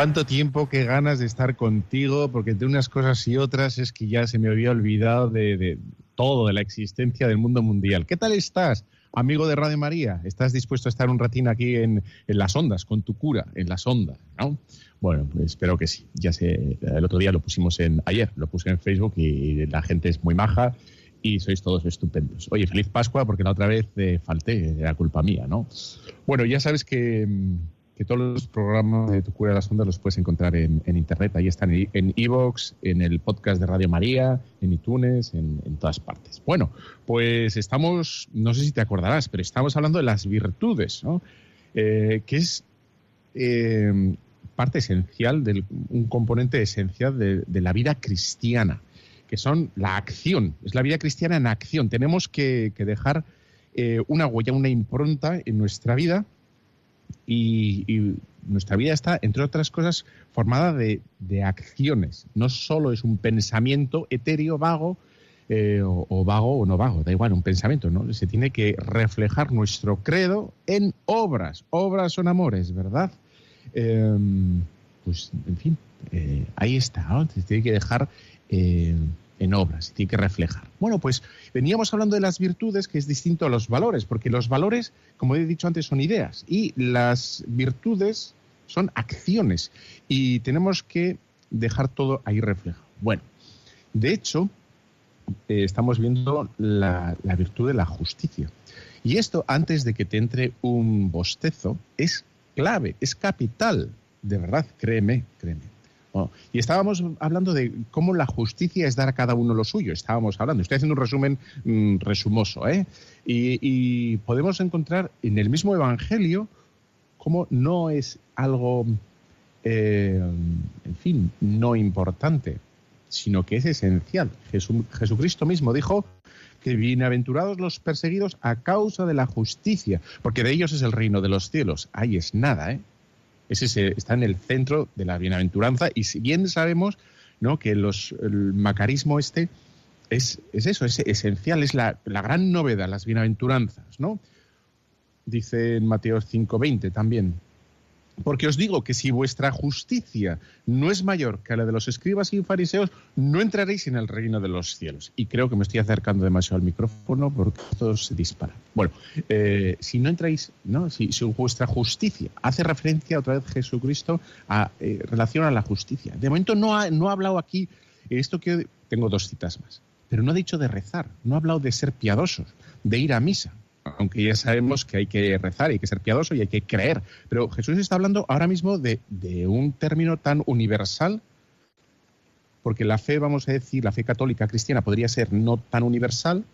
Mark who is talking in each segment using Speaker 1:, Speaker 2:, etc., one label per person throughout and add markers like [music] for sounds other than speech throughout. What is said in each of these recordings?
Speaker 1: Cuánto tiempo, qué ganas de estar contigo, porque entre unas cosas y otras es que ya se me había olvidado de, todo, de la existencia del mundo mundial. ¿Qué tal estás, amigo de Radio María? ¿Estás dispuesto a estar un ratín aquí en, las ondas, con tu cura, en las ondas, no? Bueno, pues espero que sí. Ya sé, el otro día lo pusimos en, ayer lo puse en Facebook y la gente es muy maja y sois todos estupendos. Oye, feliz Pascua porque la otra vez eh, falté, era culpa mía, ¿no? Bueno, ya sabes que mm, que todos los programas de Tu Cura de las Ondas los puedes encontrar en, internet. Ahí están en Evox, en el podcast de Radio María, en iTunes, en, todas partes. Bueno, pues estamos, no sé si te acordarás, pero estamos hablando de las virtudes. Eh, que es eh, parte esencial, de un componente esencial de, la vida cristiana, que son la acción. Es la vida cristiana en acción. Tenemos que, dejar eh, una huella, una impronta en nuestra vida y, nuestra vida está, entre otras cosas, formada de, acciones. No solo es un pensamiento etéreo, vago, eh, o, vago o no vago, da igual, un pensamiento, ¿no? Se tiene que reflejar nuestro credo en obras. Obras son amores, ¿verdad? Em, pues, en fin, eh, ahí está. Se tiene que dejar eh, en obras, tiene que reflejar. Bueno, pues veníamos hablando de las virtudes, que es distinto a los valores, porque los valores, como he dicho antes, son ideas y las virtudes son acciones y tenemos que dejar todo ahí reflejado. Bueno, de hecho, eh, estamos viendo la, la virtud de la justicia. Y esto, antes de que te entre un bostezo, es clave, es capital, de verdad, créeme, créeme. Oh, y estábamos hablando de cómo la justicia es dar a cada uno lo suyo. Estábamos hablando. Estoy haciendo un resumen mm, resumoso. ¿eh? Y, podemos encontrar en el mismo Evangelio cómo no es algo, eh, en fin, no importante, sino que es esencial. Jesucristo mismo dijo que bienaventurados los perseguidos a causa de la justicia, porque de ellos es el reino de los cielos. Ahí es nada, ¿eh? Ese está en el centro de la bienaventuranza y si bien sabemos ¿no? que el macarismo este es, es eso, es esencial, es la, la, gran novedad, las bienaventuranzas, ¿no? Dice en Mateo 5.20 también, porque os digo que si vuestra justicia no es mayor que la de los escribas y fariseos, no entraréis en el reino de los cielos. Y creo que me estoy acercando demasiado al micrófono porque todo se dispara. Bueno, eh, si no entráis, ¿no? Si, vuestra justicia hace referencia otra vez Jesucristo a eh, relación a la justicia. De momento no ha, no ha hablado aquí, esto que tengo dos citas más, pero no ha dicho de rezar, no ha hablado de ser piadosos, de ir a misa aunque ya sabemos que hay que rezar, hay que ser piadoso y hay que creer. Pero Jesús está hablando ahora mismo de, un término tan universal, porque la fe, vamos a decir, la fe católica cristiana podría ser no tan universal,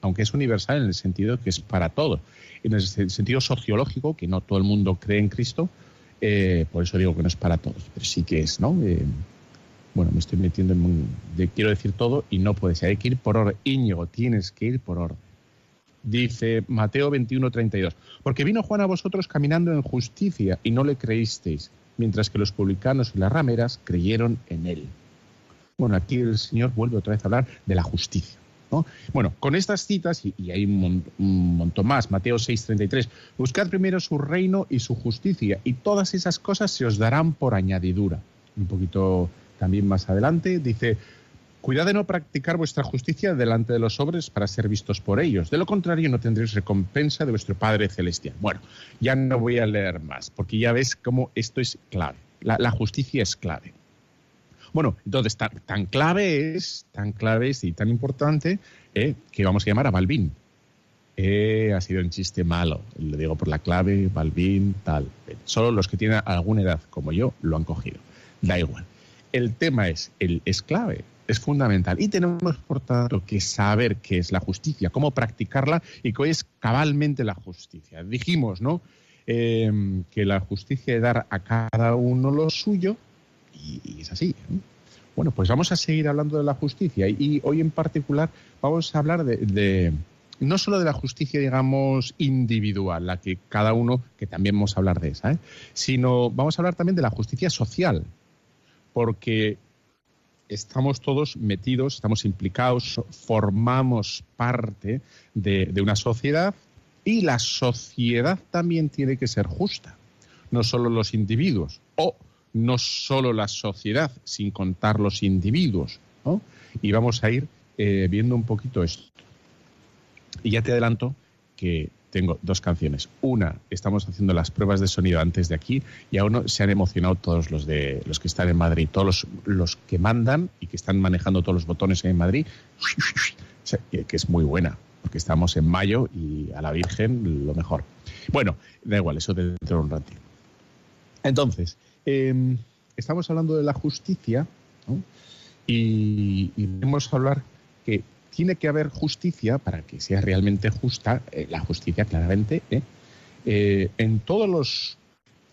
Speaker 1: aunque es universal en el sentido que es para todos. En el sentido sociológico, que no todo el mundo cree en Cristo, eh, por eso digo que no es para todos, pero sí que es, ¿no? Eh, bueno, me estoy metiendo en un... quiero decir todo y no puede ser. Hay que ir por orden. Íñigo, tienes que ir por orden. Dice Mateo 21, 32. Porque vino Juan a vosotros caminando en justicia y no le creísteis, mientras que los publicanos y las rameras creyeron en él. Bueno, aquí el Señor vuelve otra vez a hablar de la justicia. Bueno, con estas citas, y, hay un, montón más, Mateo 6:33, buscad primero su reino y su justicia, y todas esas cosas se os darán por añadidura. Un poquito también más adelante dice, Cuidad de no practicar vuestra justicia delante de los hombres para ser vistos por ellos. De lo contrario, no tendréis recompensa de vuestro Padre Celestial. Bueno, ya no voy a leer más, porque ya ves cómo esto es clave. La, justicia es clave. Bueno, entonces tan, clave es, tan clave es y tan importante eh, que vamos a llamar a Balbín. Eh, ha sido un chiste malo, le digo por la clave, Balbín, tal. Solo los que tienen alguna edad como yo lo han cogido. Da igual. el tema es, el, es clave, es fundamental. Y tenemos, por tanto, que saber qué es la justicia, cómo practicarla y qué es cabalmente la justicia. Dijimos, ¿no? Em, que la justicia es dar a cada uno lo suyo y, es así. Bueno, pues vamos a seguir hablando de la justicia y, hoy en particular vamos a hablar de, no solo de la justicia, digamos, individual, la que cada uno, que también vamos a hablar de esa, ¿eh? sino vamos a hablar también de la justicia social, porque estamos todos metidos, estamos implicados, formamos parte de, una sociedad y la sociedad también tiene que ser justa, no solo los individuos, o no solo la sociedad, sin contar los individuos. Y vamos a ir eh, viendo un poquito esto. Y ya te adelanto que tengo dos canciones. Una, estamos haciendo las pruebas de sonido antes de aquí y aún se han emocionado todos los de los que están en Madrid, todos los, que mandan y que están manejando todos los botones en Madrid, que es muy buena, porque estamos en mayo y a la Virgen lo mejor. Bueno, da igual, eso dentro de un ratito. Entonces, em, estamos hablando de la justicia y, y vamos hablar que tiene que haber justicia para que sea realmente justa, eh, la justicia claramente, ¿eh? Eh, en, todos los,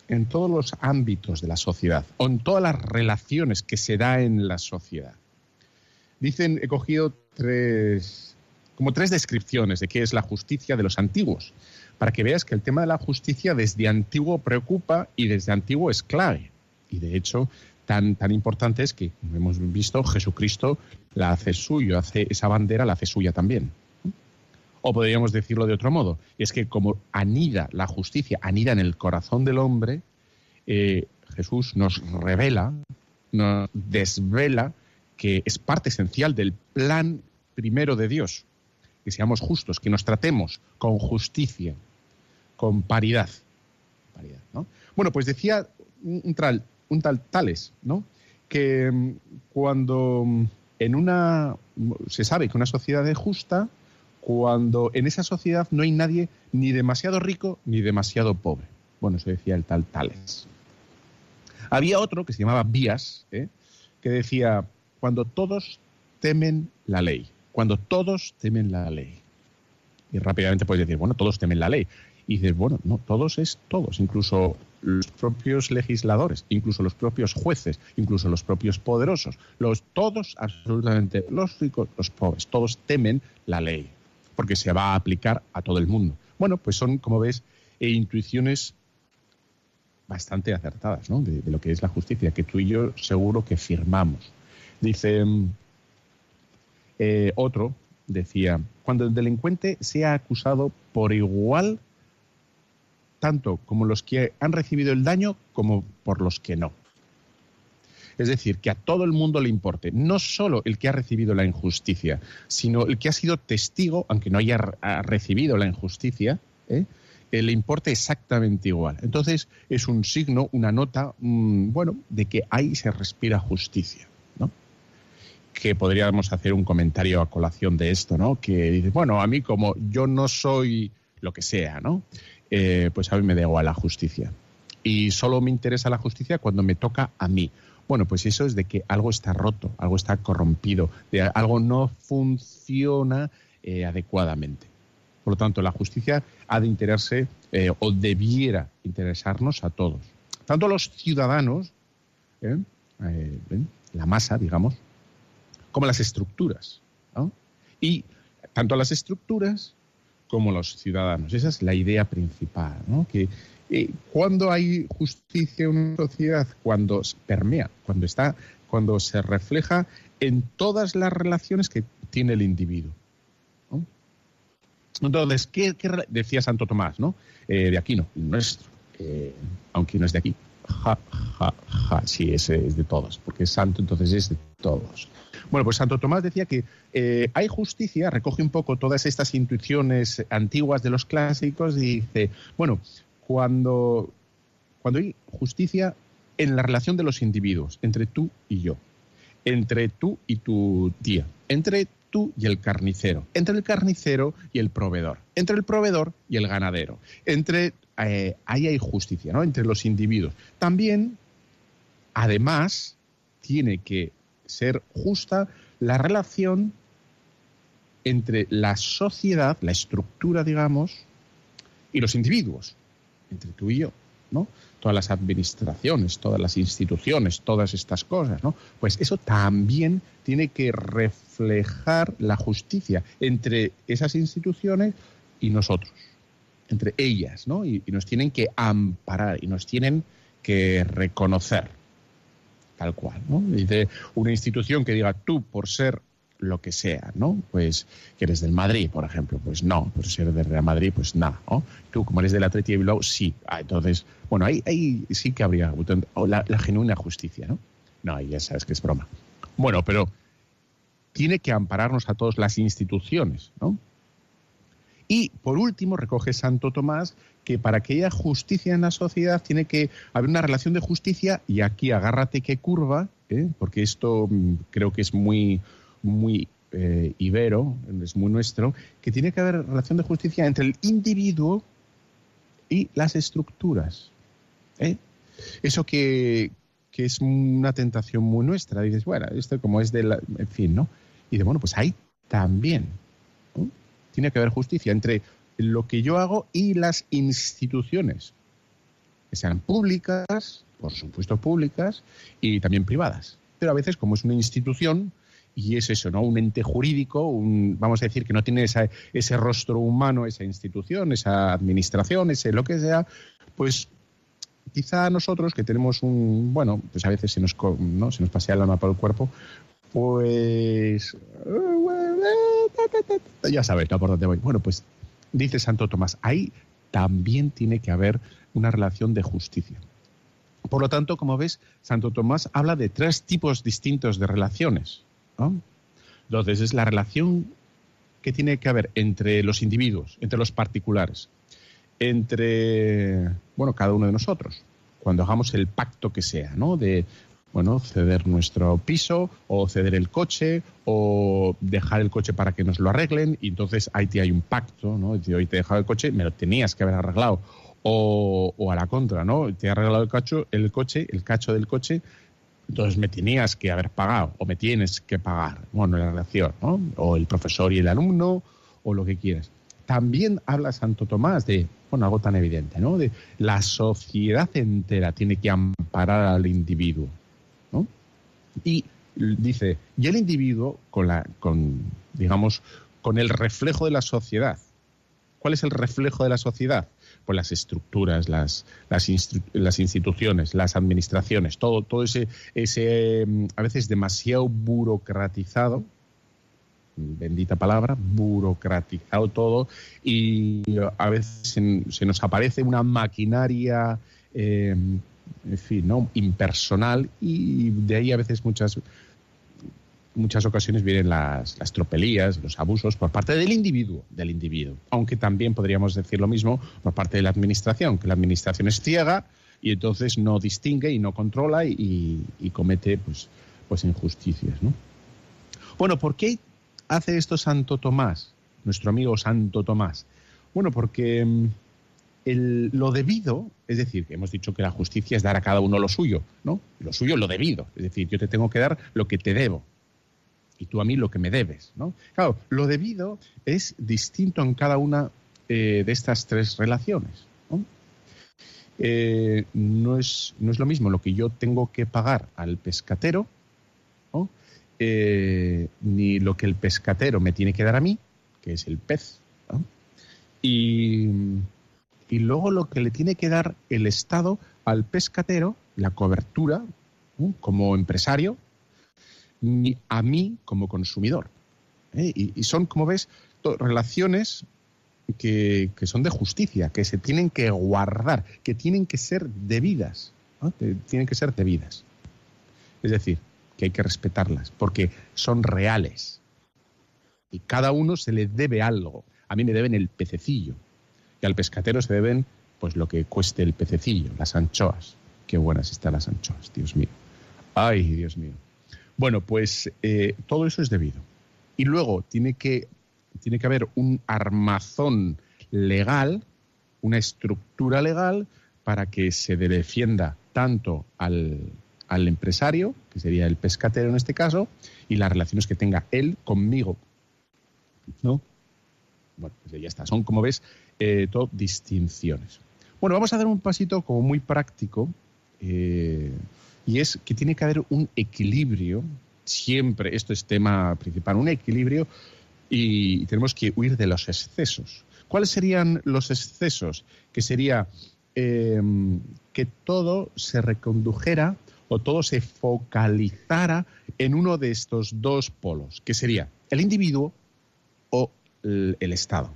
Speaker 1: en todos los ámbitos de la sociedad, o en todas las relaciones que se da en la sociedad. Dicen, he cogido tres, como tres descripciones de qué es la justicia de los antiguos, para que veas que el tema de la justicia desde antiguo preocupa y desde antiguo es clave. Y de hecho, tan, tan importante es que, como hemos visto, Jesucristo la hace suyo, hace esa bandera la hace suya también. O podríamos decirlo de otro modo, es que como anida la justicia, anida en el corazón del hombre, eh, Jesús nos revela, nos desvela que es parte esencial del plan primero de Dios, que seamos justos, que nos tratemos con justicia, con paridad. Bueno, pues decía un, tal, un tal Tales, ¿no? que mm, cuando mm, en una se sabe que una sociedad es justa cuando en esa sociedad no hay nadie ni demasiado rico ni demasiado pobre. Bueno, eso decía el tal Tales. Había otro que se llamaba Vías, ¿eh? que decía, cuando todos temen la ley, cuando todos temen la ley. Y rápidamente puedes decir, bueno, todos temen la ley. Y dices, bueno, no, todos es todos, incluso los propios legisladores, incluso los propios jueces, incluso los propios poderosos, los todos absolutamente, los ricos, los pobres, todos temen la ley, porque se va a aplicar a todo el mundo. Bueno, pues son, como ves, e intuiciones bastante acertadas ¿no? de, lo que es la justicia, que tú y yo seguro que firmamos. Dice eh, otro, decía, cuando el delincuente sea acusado por igual tanto como los que han recibido el daño como por los que no. Es decir, que a todo el mundo le importe, no solo el que ha recibido la injusticia, sino el que ha sido testigo, aunque no haya recibido la injusticia, ¿eh? Eh, le importe exactamente igual. Entonces es un signo, una nota, mm, bueno, de que ahí se respira justicia. ¿no? Que podríamos hacer un comentario a colación de esto, ¿no? Que dice, bueno, a mí como yo no soy lo que sea, ¿no? Eh, pues a mí me da igual la justicia. Y solo me interesa la justicia cuando me toca a mí. Bueno, pues eso es de que algo está roto, algo está corrompido, de algo no funciona eh, adecuadamente. Por lo tanto, la justicia ha de interesarse eh, o debiera interesarnos a todos, tanto a los ciudadanos, la masa, digamos, como a las estructuras. Y tanto a las estructuras como los ciudadanos. Esa es la idea principal, ¿no? Que eh, cuando hay justicia en una sociedad, cuando permea, cuando está, cuando se refleja en todas las relaciones que tiene el individuo. Entonces, ¿qué, decía Santo Tomás, ¿no? Eh, de aquí no, nuestro, eh, aunque no es de aquí. Ja, ja, ja, sí, ese es de todos, porque es santo, entonces es de todos. Bueno, pues Santo Tomás decía que eh, hay justicia, recoge un poco todas estas intuiciones antiguas de los clásicos y dice, bueno, cuando, cuando hay justicia en la relación de los individuos, entre tú y yo, entre tú y tu tía, entre tú y el carnicero, entre el carnicero y el proveedor, entre el proveedor y el ganadero, entre eh, ahí hay justicia, ¿no? Entre los individuos. También, además, tiene que ser justa la relación entre la sociedad, la estructura, digamos, y los individuos, entre tú y yo, ¿no? Todas las administraciones, todas las instituciones, todas estas cosas, ¿no? Pues eso también tiene que reflejar la justicia entre esas instituciones y nosotros, entre ellas, ¿no? Y, nos tienen que amparar y nos tienen que reconocer, tal cual, ¿no? Dice una institución que diga tú por ser lo que sea, ¿no? Pues que eres del Madrid, por ejemplo, pues no, pues si eres del Real Madrid, pues nada, ¿no? Tú, como eres del Atleti de Bilbao, sí. Ah, entonces, bueno, ahí, ahí sí que habría la, la genuina justicia, ¿no? No, ahí ya sabes que es broma. Bueno, pero tiene que ampararnos a todas las instituciones, ¿no? Y por último, recoge Santo Tomás que para que haya justicia en la sociedad tiene que haber una relación de justicia, y aquí agárrate que curva, ¿eh? porque esto mm, creo que es muy, muy eh, ibero, es muy nuestro, que tiene que haber relación de justicia entre el individuo y las estructuras. ¿eh? Eso que, que, es una tentación muy nuestra. Dices, bueno, esto como es de la... En fin, ¿no? Y de, bueno, pues ahí también tiene que haber justicia entre lo que yo hago y las instituciones, que sean públicas, por supuesto públicas, y también privadas. Pero a veces, como es una institución, y es eso, ¿no? Un ente jurídico, un, vamos a decir que no tiene ese rostro humano, esa institución, esa administración, ese lo que sea, pues quizá nosotros que tenemos un, bueno, pues a veces se nos, ¿no? se nos pasea el alma por el cuerpo, pues ya sabes, ¿no? Por dónde voy. Bueno, pues dice Santo Tomás, ahí también tiene que haber una relación de justicia. Por lo tanto, como ves, Santo Tomás habla de tres tipos distintos de relaciones. Entonces, es la relación que tiene que haber entre los individuos, entre los particulares, entre, bueno, cada uno de nosotros, cuando hagamos el pacto que sea, ¿no? De, bueno, ceder nuestro piso o ceder el coche o dejar el coche para que nos lo arreglen y entonces ahí te hay un pacto, ¿no? Hoy te he dejado el coche, me lo tenías que haber arreglado. O, o a la contra, ¿no? Te he arreglado el, cacho, el coche, el cacho del coche, entonces me tenías que haber pagado o me tienes que pagar, bueno, la relación, ¿no? O el profesor y el alumno o lo que quieras. También habla Santo Tomás de, bueno, algo tan evidente, ¿no? De la sociedad entera tiene que amparar al individuo, ¿no? Y dice, y el individuo con la, con, digamos, con el reflejo de la sociedad. ¿Cuál es el reflejo de la sociedad? Las estructuras, las, las, instituciones, las administraciones, todo, todo ese, ese a veces demasiado burocratizado, bendita palabra, burocratizado todo, y a veces se, se nos aparece una maquinaria, eh, en fin, ¿no? impersonal, y de ahí a veces muchas muchas ocasiones vienen las, tropelías, los abusos por parte del individuo, del individuo. Aunque también podríamos decir lo mismo por parte de la administración, que la administración es ciega y entonces no distingue y no controla y, comete pues, pues injusticias. ¿no? Bueno, ¿por qué hace esto Santo Tomás, nuestro amigo Santo Tomás? Bueno, porque el, lo debido, es decir, que hemos dicho que la justicia es dar a cada uno lo suyo, ¿no? Lo suyo lo debido, es decir, yo te tengo que dar lo que te debo, y tú a mí lo que me debes. ¿no? Claro, lo debido es distinto en cada una eh, de estas tres relaciones. ¿no? Eh, no, es, no, es, lo mismo lo que yo tengo que pagar al pescatero, ¿no? eh, ni lo que el pescatero me tiene que dar a mí, que es el pez. Y, y, luego lo que le tiene que dar el Estado al pescatero, la cobertura, como empresario, ni a mí como consumidor. ¿eh? Y, son, como ves, relaciones que, que, son de justicia, que se tienen que guardar, que tienen que ser debidas. ¿no? Tienen que ser debidas. Es decir, que hay que respetarlas, porque son reales. Y cada uno se le debe algo. A mí me deben el pececillo. Y al pescatero se deben pues lo que cueste el pececillo, las anchoas. Qué buenas están las anchoas, Dios mío. Ay, Dios mío. Bueno, pues eh, todo eso es debido. Y luego tiene que, tiene que haber un armazón legal, una estructura legal para que se defienda tanto al, al empresario, que sería el pescatero en este caso, y las relaciones que tenga él conmigo. ¿No? Bueno, pues ya está. Son, como ves, eh, todo distinciones. Bueno, vamos a dar un pasito como muy práctico, eh, y es que tiene que haber un equilibrio, siempre, esto es tema principal, un equilibrio, y tenemos que huir de los excesos. ¿Cuáles serían los excesos? Que sería eh, que todo se recondujera o todo se focalizara en uno de estos dos polos, que sería el individuo o el Estado.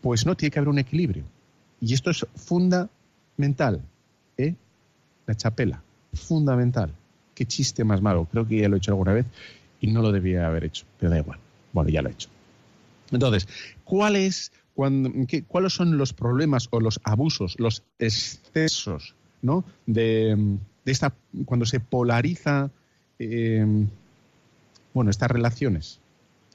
Speaker 1: Pues no tiene que haber un equilibrio. Y esto es fundamental. La chapela, fundamental. Qué chiste más malo. Creo que ya lo he hecho alguna vez y no lo debía haber hecho, pero da igual. Bueno, ya lo he hecho. Entonces, ¿cuáles, ¿cuáles son los problemas o los abusos, los excesos ¿no? de, esta, cuando se polariza eh, bueno, estas relaciones?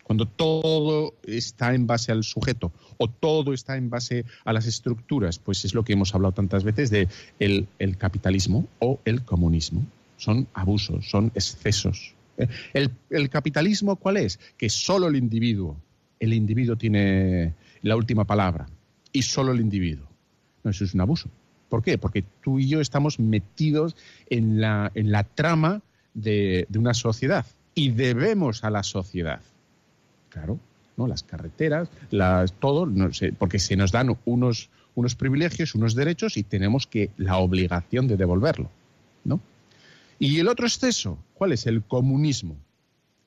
Speaker 1: Cuando todo está en base al sujeto o todo está en base a las estructuras, pues es lo que hemos hablado tantas veces de el, capitalismo o el comunismo. Son abusos, son excesos. ¿eh? El, capitalismo, ¿cuál es? Que solo el individuo, el individuo tiene la última palabra y solo el individuo. No, eso es un abuso. ¿Por qué? Porque tú y yo estamos metidos en la, en la trama de una sociedad y debemos a la sociedad. Claro, ¿no? Las carreteras, las, todo, porque se nos dan unos, unos privilegios, unos derechos y tenemos que la obligación de devolverlo, ¿no? Y el otro exceso, ¿cuál es? El comunismo.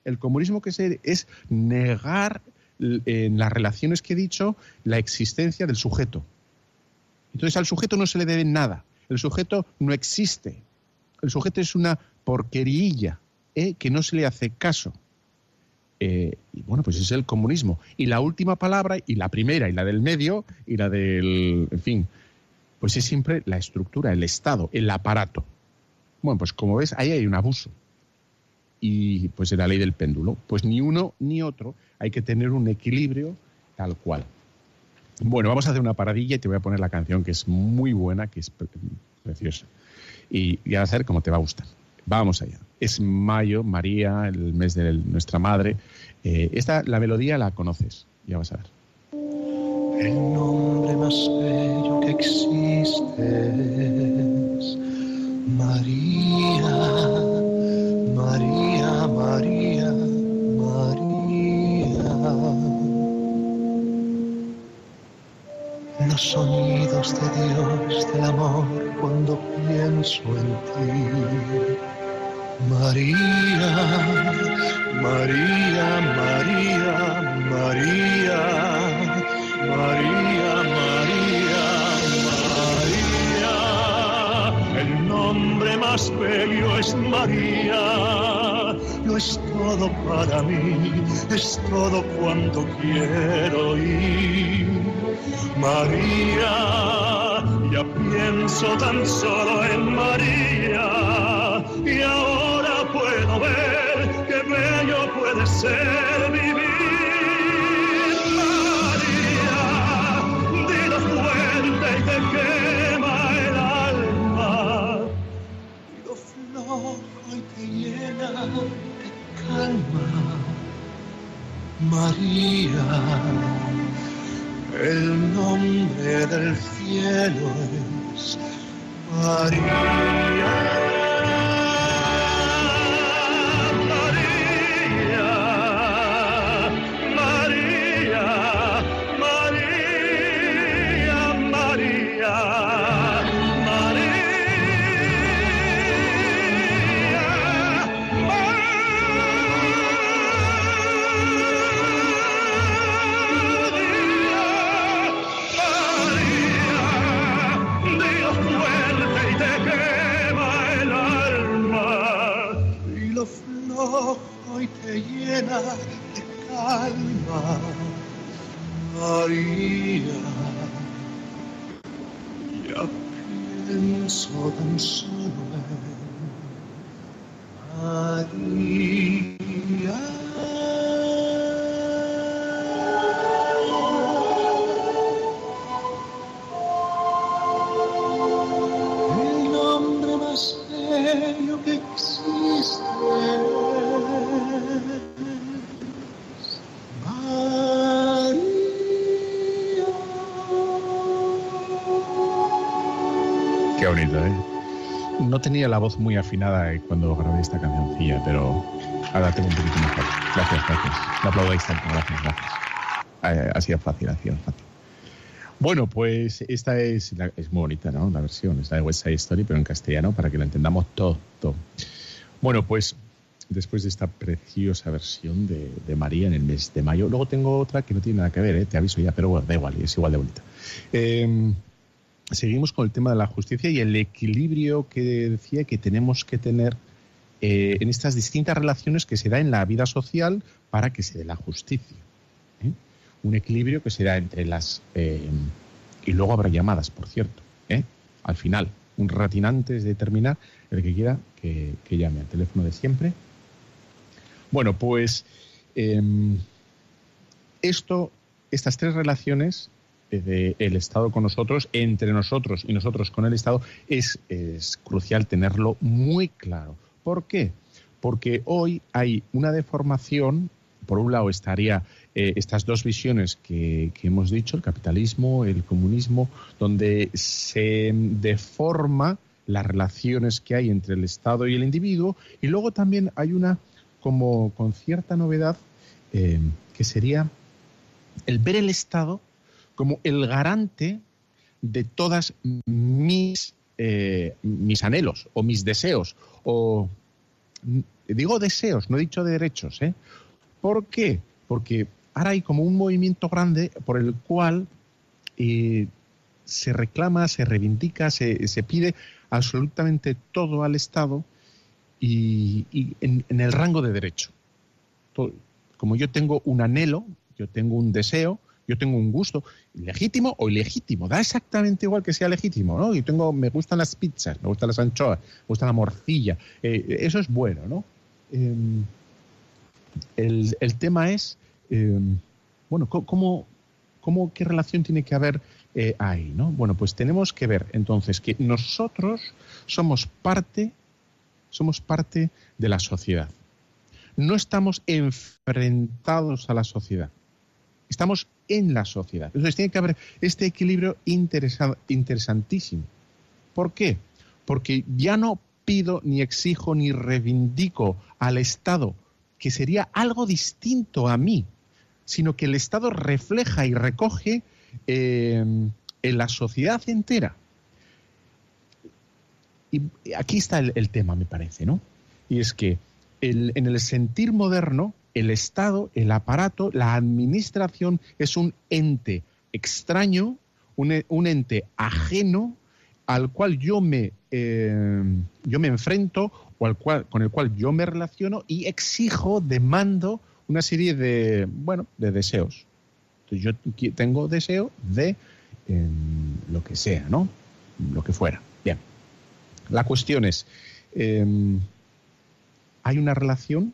Speaker 1: El comunismo que es negar en las relaciones que he dicho la existencia del sujeto. Entonces al sujeto no se le debe nada. El sujeto no existe. El sujeto es una porquerilla ¿eh? que no se le hace caso. Eh, y bueno, pues es el comunismo. Y la última palabra, y la primera, y la del medio, y la del, en fin, pues es siempre la estructura, el Estado, el aparato. Bueno, pues como ves, ahí hay un abuso. Y pues en la ley del péndulo, pues ni uno ni otro, hay que tener un equilibrio tal cual. Bueno, vamos a hacer una paradilla y te voy a poner la canción que es muy buena, que es preciosa. Y vas a ver cómo te va a gustar. Vamos allá. Es mayo, María, el mes de nuestra madre. Eh, esta, la melodía la conoces, ya vas a ver.
Speaker 2: El nombre más bello que existe es María, María, María, María. Los sonidos de Dios, del amor, cuando pienso en ti María, María, María, María, María, María, María. El nombre más bello es María. Lo es todo para mí, es todo cuanto quiero ir. María, ya pienso tan solo en María y ahora ver qué bello puede ser vivir. María, dilo fuerte y te quema el alma. Dilo flojo y te llena de calma. María, el nombre del cielo es. María.
Speaker 1: Tenía la voz muy afinada eh, cuando grabé esta cancioncilla, pero ahora tengo un poquito mejor. Gracias, gracias. Me aplaudáis tanto, gracias, gracias. Eh, ha sido fácil, ha sido fácil. Bueno, pues esta es, es muy bonita, ¿no? La versión, es la de West Side Story, pero en castellano, para que la entendamos todo. Bueno, pues después de esta preciosa versión de, María en el mes de mayo, luego tengo otra que no tiene nada que ver, ¿eh? te aviso ya, pero bueno, da igual, es igual de bonita. Eh, seguimos con el tema de la justicia y el equilibrio que decía que tenemos que tener eh, en estas distintas relaciones que se da en la vida social para que se dé la justicia. ¿eh? Un equilibrio que se da entre las... Eh, y luego habrá llamadas, por cierto, al final. Un ratín antes de terminar, el que quiera que, que llame al teléfono de siempre. Bueno, pues em, esto, estas tres relaciones el Estado con nosotros, entre nosotros y nosotros con el Estado, es, crucial tenerlo muy claro. ¿Por qué? Porque hoy hay una deformación, por un lado estaría eh, estas dos visiones que, hemos dicho, el capitalismo, el comunismo, donde se deforma las relaciones que hay entre el Estado y el individuo, y luego también hay una como con cierta novedad eh, que sería el ver el Estado como el garante de todas mis, eh, mis anhelos o mis deseos. O digo deseos, no he dicho derechos. ¿eh? ¿Por qué? Porque ahora hay como un movimiento grande por el cual eh, se reclama, se reivindica, se, pide absolutamente todo al Estado y, en, el rango de derecho. como yo tengo un anhelo, yo tengo un deseo, yo tengo un gusto legítimo o ilegítimo, da exactamente igual que sea legítimo, ¿no? Yo tengo, me gustan las pizzas, me gustan las anchoas, me gusta la morcilla, eh, eso es bueno, ¿no? Em, el, tema es, em, bueno, ¿cómo, cómo, qué relación tiene que haber eh, ahí, ¿no? Bueno, pues tenemos que ver entonces que nosotros somos parte, somos parte de la sociedad. No estamos enfrentados a la sociedad. Estamos en la sociedad. Entonces tiene que haber este equilibrio interesantísimo. ¿Por qué? Porque ya no pido, ni exijo, ni reivindico al Estado que sería algo distinto a mí, sino que el Estado refleja y recoge em, en la sociedad entera. Y aquí está el, tema, me parece, ¿no? Y es que en el sentir moderno, el Estado, el aparato, la administración es un ente extraño, un, ente ajeno al cual yo me, eh, yo me enfrento o al cual, con el cual yo me relaciono y exijo, demando una serie de, bueno, de deseos. Entonces yo tengo deseo de em, lo que sea, ¿no? Lo que fuera. Bien. La cuestión es, em, ¿hay una relación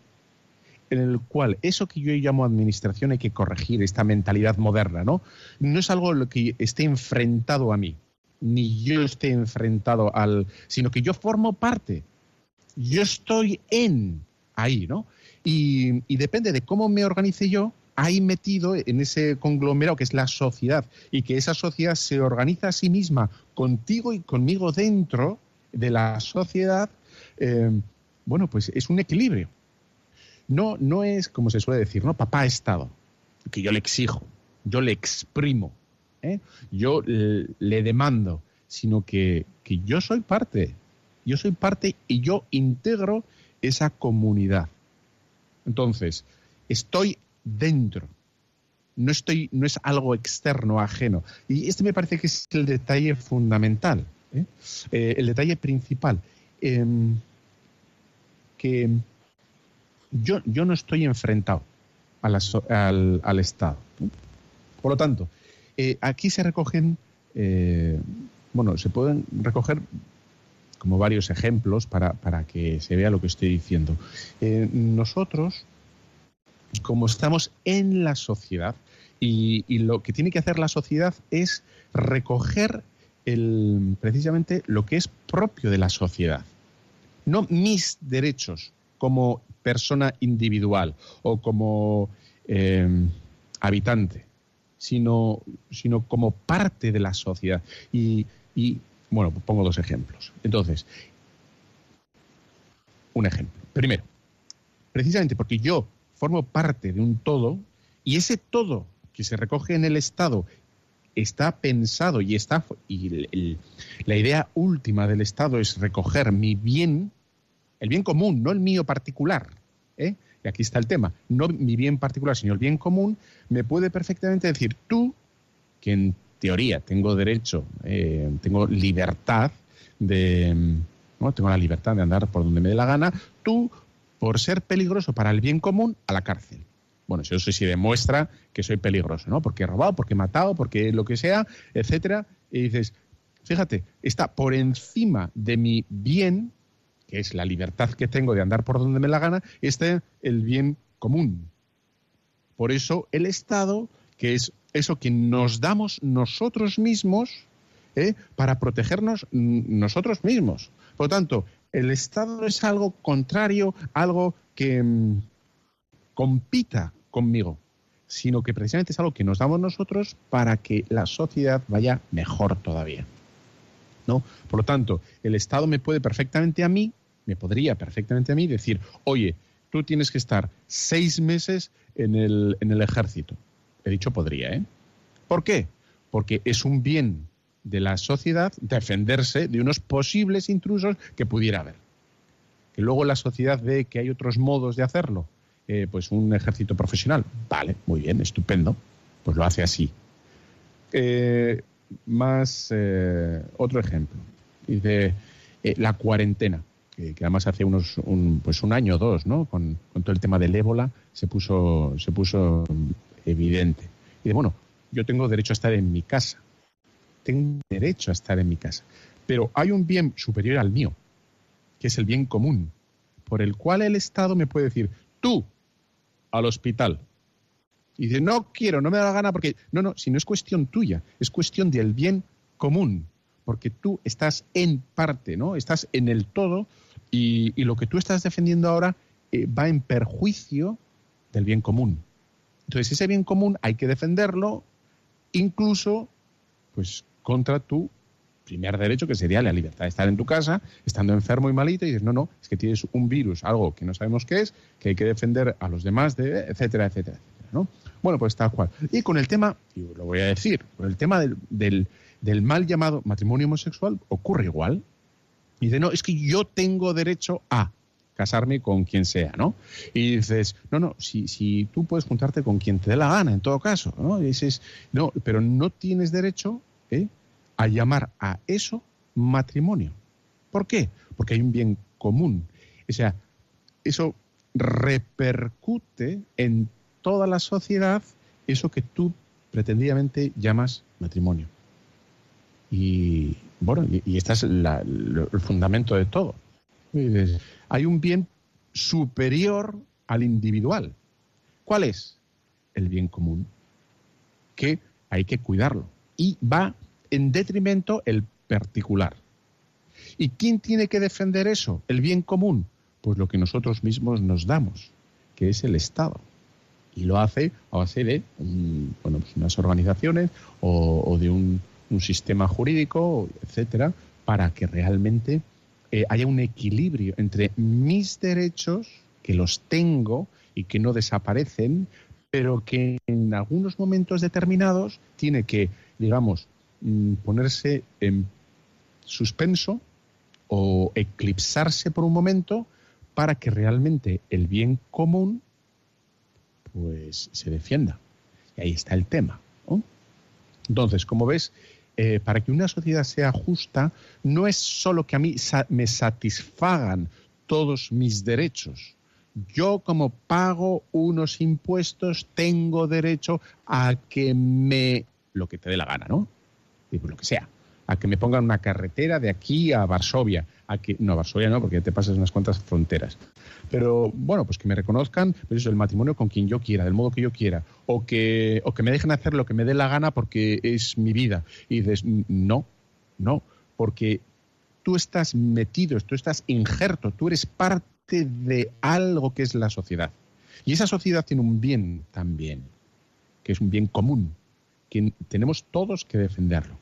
Speaker 1: en el cual eso que yo llamo administración hay que corregir, esta mentalidad moderna, ¿no? No es algo lo que esté enfrentado a mí, ni yo esté enfrentado al, sino que yo formo parte, yo estoy en ahí, ¿no? Y, y depende de cómo me organice yo, ahí metido en ese conglomerado que es la sociedad y que esa sociedad se organiza a sí misma contigo y conmigo dentro de la sociedad, eh, bueno, pues es un equilibrio. No, no es como se suele decir, ¿no? Papá Estado, que yo le exijo, yo le exprimo, ¿eh? yo le demando, sino que, que yo soy parte, yo soy parte y yo integro esa comunidad. Entonces, estoy dentro, no, estoy, no es algo externo, ajeno. Y este me parece que es el detalle fundamental, ¿eh? Eh, el detalle principal. Em, que yo, yo no estoy enfrentado al, Estado. Por lo tanto, eh, aquí se recogen, eh, bueno, se pueden recoger como varios ejemplos para, que se vea lo que estoy diciendo. Eh, nosotros, como estamos en la sociedad, y, y, lo que tiene que hacer la sociedad es recoger el, precisamente lo que es propio de la sociedad. No mis derechos como persona individual o como eh, habitante, sino, sino, como parte de la sociedad. Y, Bueno, pues pongo dos ejemplos. Entonces, un ejemplo. Primero, precisamente porque yo formo parte de un todo y ese todo que se recoge en el Estado está pensado y está y la idea última del Estado es recoger mi bien, el bien común, no el mío particular. ¿eh? Y aquí está el tema, no mi bien particular, sino el bien común, me puede perfectamente decir tú, que en teoría tengo derecho, eh, tengo libertad de, ¿no? tengo la libertad de andar por donde me dé la gana, tú, por ser peligroso para el bien común, a la cárcel. Bueno, eso sí demuestra que soy peligroso, ¿no? Porque he robado, porque he matado, porque lo que sea, etcétera. Y dices, fíjate, está por encima de mi bien, que es la libertad que tengo de andar por donde me la gana, está el bien común. Por eso el Estado, que es eso que nos damos nosotros mismos ¿eh? para protegernos nosotros mismos. Por lo tanto, el Estado es algo contrario, algo que, mm, compita conmigo, sino que precisamente es algo que nos damos nosotros para que la sociedad vaya mejor todavía. ¿no? Por lo tanto, el Estado me puede perfectamente a mí, me podría perfectamente a mí decir, oye, tú tienes que estar seis meses en el, en el ejército. He dicho podría, ¿eh? ¿Por qué? Porque es un bien de la sociedad defenderse de unos posibles intrusos que pudiera haber. Que luego la sociedad ve que hay otros modos de hacerlo, eh, pues un ejército profesional. Vale, muy bien, estupendo. Pues lo hace así. Eh, más eh, otro ejemplo. Dice la cuarentena, que, además hace unos un, pues un año o dos, ¿no? Con, todo el tema del ébola se puso, se puso evidente. Y de bueno, yo tengo derecho a estar en mi casa. Tengo derecho a estar en mi casa. Pero hay un bien superior al mío, que es el bien común, por el cual el Estado me puede decir, tú al hospital. Y dice, no quiero, no me da la gana porque... No, no, si no es cuestión tuya, es cuestión del bien común, porque tú estás en parte, ¿no? Estás en el todo y, lo que tú estás defendiendo ahora eh, va en perjuicio del bien común. Entonces, ese bien común hay que defenderlo incluso pues contra tu primer derecho, que sería la libertad de estar en tu casa, estando enfermo y malito, y dices, no, no, es que tienes un virus, algo que no sabemos qué es, que hay que defender a los demás, de, etcétera, etcétera, etcétera, ¿no? Bueno, pues tal cual. Y con el tema, y lo voy a decir, con el tema del, del, del mal llamado matrimonio homosexual ocurre igual. Y dice, no, es que yo tengo derecho a casarme con quien sea, ¿no? Y dices, no, no, si, si tú puedes juntarte con quien te dé la gana, en todo caso, ¿no? Dices, no, pero no tienes derecho, ¿eh? a llamar a eso matrimonio. ¿Por qué? Porque hay un bien común. O sea, eso repercute en toda la sociedad eso que tú pretendidamente llamas matrimonio. Y bueno, y, este es el fundamento de todo. Hay un bien superior al individual. ¿Cuál es? El bien común, que hay que cuidarlo. Y va en detrimento el particular. ¿Y quién tiene que defender eso? El bien común. Pues lo que nosotros mismos nos damos, que es el Estado. Y lo hace a base de bueno, pues unas organizaciones o, de un, sistema jurídico, etcétera, para que realmente eh, haya un equilibrio entre mis derechos, que los tengo y que no desaparecen, pero que en algunos momentos determinados tiene que, digamos, Mm, ponerse en suspenso o eclipsarse por un momento para que realmente el bien común pues se defienda. Y ahí está el tema. Entonces, como ves, eh, para que una sociedad sea justa, no es solo que a mí me satisfagan todos mis derechos. Yo como pago unos impuestos tengo derecho a que me lo que te dé la gana, ¿no? lo que sea, a que me pongan una carretera de aquí a Varsovia, a que, no, Varsovia no, porque te pasas unas cuantas fronteras. Pero bueno, pues que me reconozcan pues eso, el matrimonio con quien yo quiera, del modo que yo quiera, o que, o que me dejen hacer lo que me dé la gana porque es mi vida. Y dices, no, no, porque tú estás metido, tú estás injerto, tú eres parte de algo que es la sociedad. Y esa sociedad tiene un bien también, que es un bien común, que tenemos todos que defenderlo.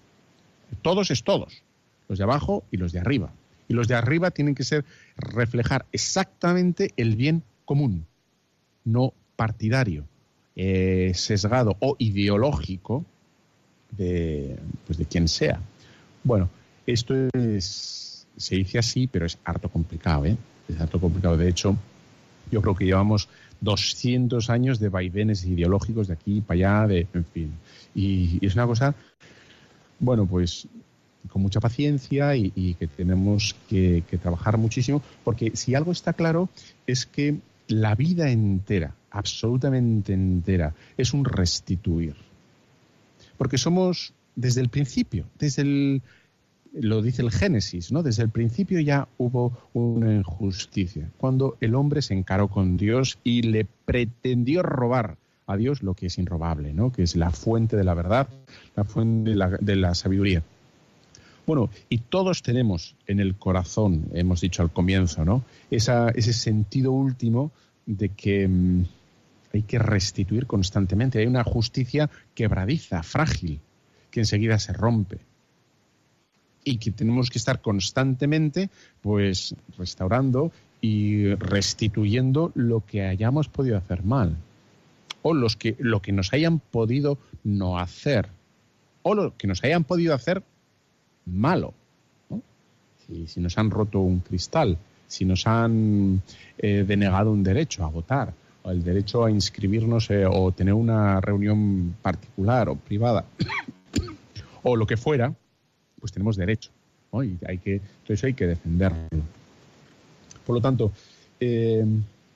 Speaker 1: Todos es todos. los de abajo y los de arriba. Y los de arriba tienen que ser reflejar exactamente el bien común, no partidario, eh, sesgado o ideológico de, pues de quien sea. Bueno, esto es, se dice así, pero es harto complicado, ¿eh? Es harto complicado. De hecho, yo creo que llevamos 200 años de vaivenes ideológicos de aquí para allá, de, en fin. Y, es una cosa, bueno, pues con mucha paciencia y, que tenemos que, que, trabajar muchísimo, porque si algo está claro es que la vida entera, absolutamente entera, es un restituir. Porque somos desde el principio, desde el, lo dice el Génesis, ¿no? Desde el principio ya hubo una injusticia, cuando el hombre se encaró con Dios y le pretendió robar a Dios lo que es inrobable, ¿no? Que es la fuente de la verdad, la fuente de la, sabiduría. Bueno, y todos tenemos en el corazón, hemos dicho al comienzo, ¿no? ese sentido último de que mm, hay que restituir constantemente. Hay una justicia quebradiza, frágil, que enseguida se rompe y que tenemos que estar constantemente pues restaurando y restituyendo lo que hayamos podido hacer mal o los que lo que nos hayan podido no hacer o lo que nos hayan podido hacer malo si, nos han roto un cristal si nos han eh, denegado un derecho a votar o el derecho a inscribirnos eh, o tener una reunión particular o privada [coughs] o lo que fuera pues tenemos derecho. Y hay que, eso hay que defenderlo. Por lo tanto, eh,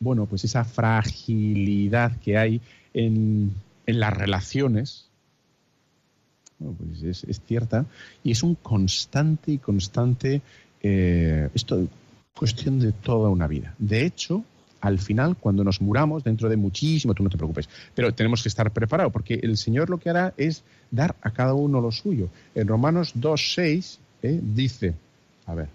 Speaker 1: bueno, pues esa fragilidad que hay en, las relaciones, pues es, cierta y es un constante y constante, eh, esto cuestión de toda una vida. De hecho, al final, cuando nos muramos, dentro de muchísimo, tú no te preocupes, pero tenemos que estar preparados, porque el Señor lo que hará es dar a cada uno lo suyo. En Romanos 2.6 ¿eh? dice, a ver,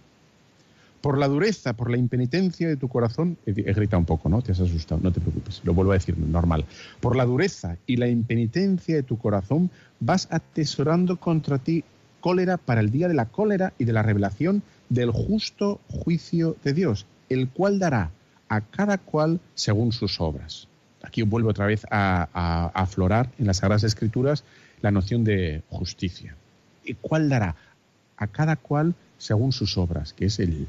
Speaker 1: por la dureza, por la impenitencia de tu corazón, he, gritado un poco, ¿no? Te has asustado, no te preocupes, lo vuelvo a decir normal. Por la dureza y la impenitencia de tu corazón, vas atesorando contra ti cólera para el día de la cólera y de la revelación del justo juicio de Dios, el cual dará a cada cual según sus obras. Aquí vuelvo otra vez a, aflorar en las Sagradas Escrituras la noción de justicia. ¿Y cuál dará? A cada cual según sus obras, que es el,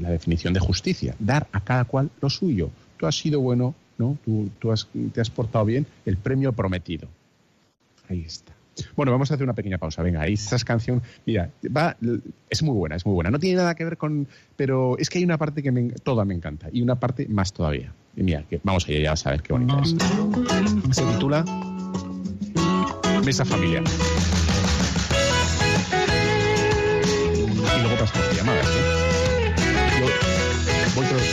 Speaker 1: la definición de justicia. Dar a cada cual lo suyo. Tú has sido bueno, ¿no? Tú, tú te has portado bien, el premio prometido. Ahí está. Bueno, vamos a hacer una pequeña pausa. Venga, esa canción, mira, va, es muy buena, es muy buena. No tiene nada que ver con, pero es que hay una parte que me, toda me encanta y una parte más todavía. Mira, que vamos a ir ya a saber qué bonita es. Se titula Mesa Familiar. Y luego por llamadas, ¿eh?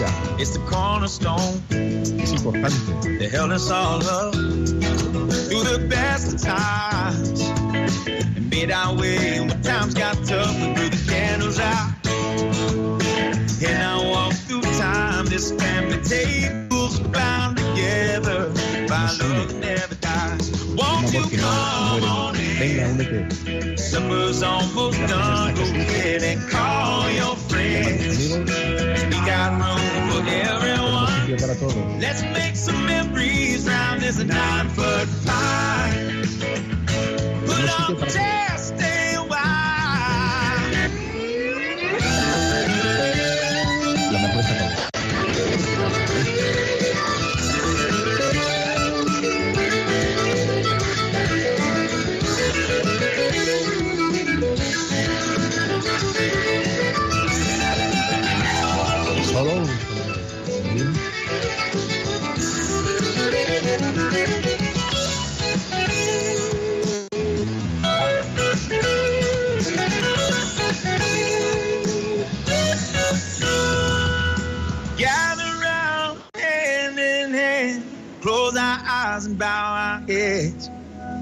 Speaker 1: Comida. It's the cornerstone. Es importante. The held us all up through the best of times. And made our way. And when times got tough, we blew the candles out. And I walk through time, this family table's bound together. By love never dies. Won't you come on in? Supper's almost done. Go ahead and call your friends. espacio para todos. Let's make some memories round as nine foot pie. Put
Speaker 3: on the jazz.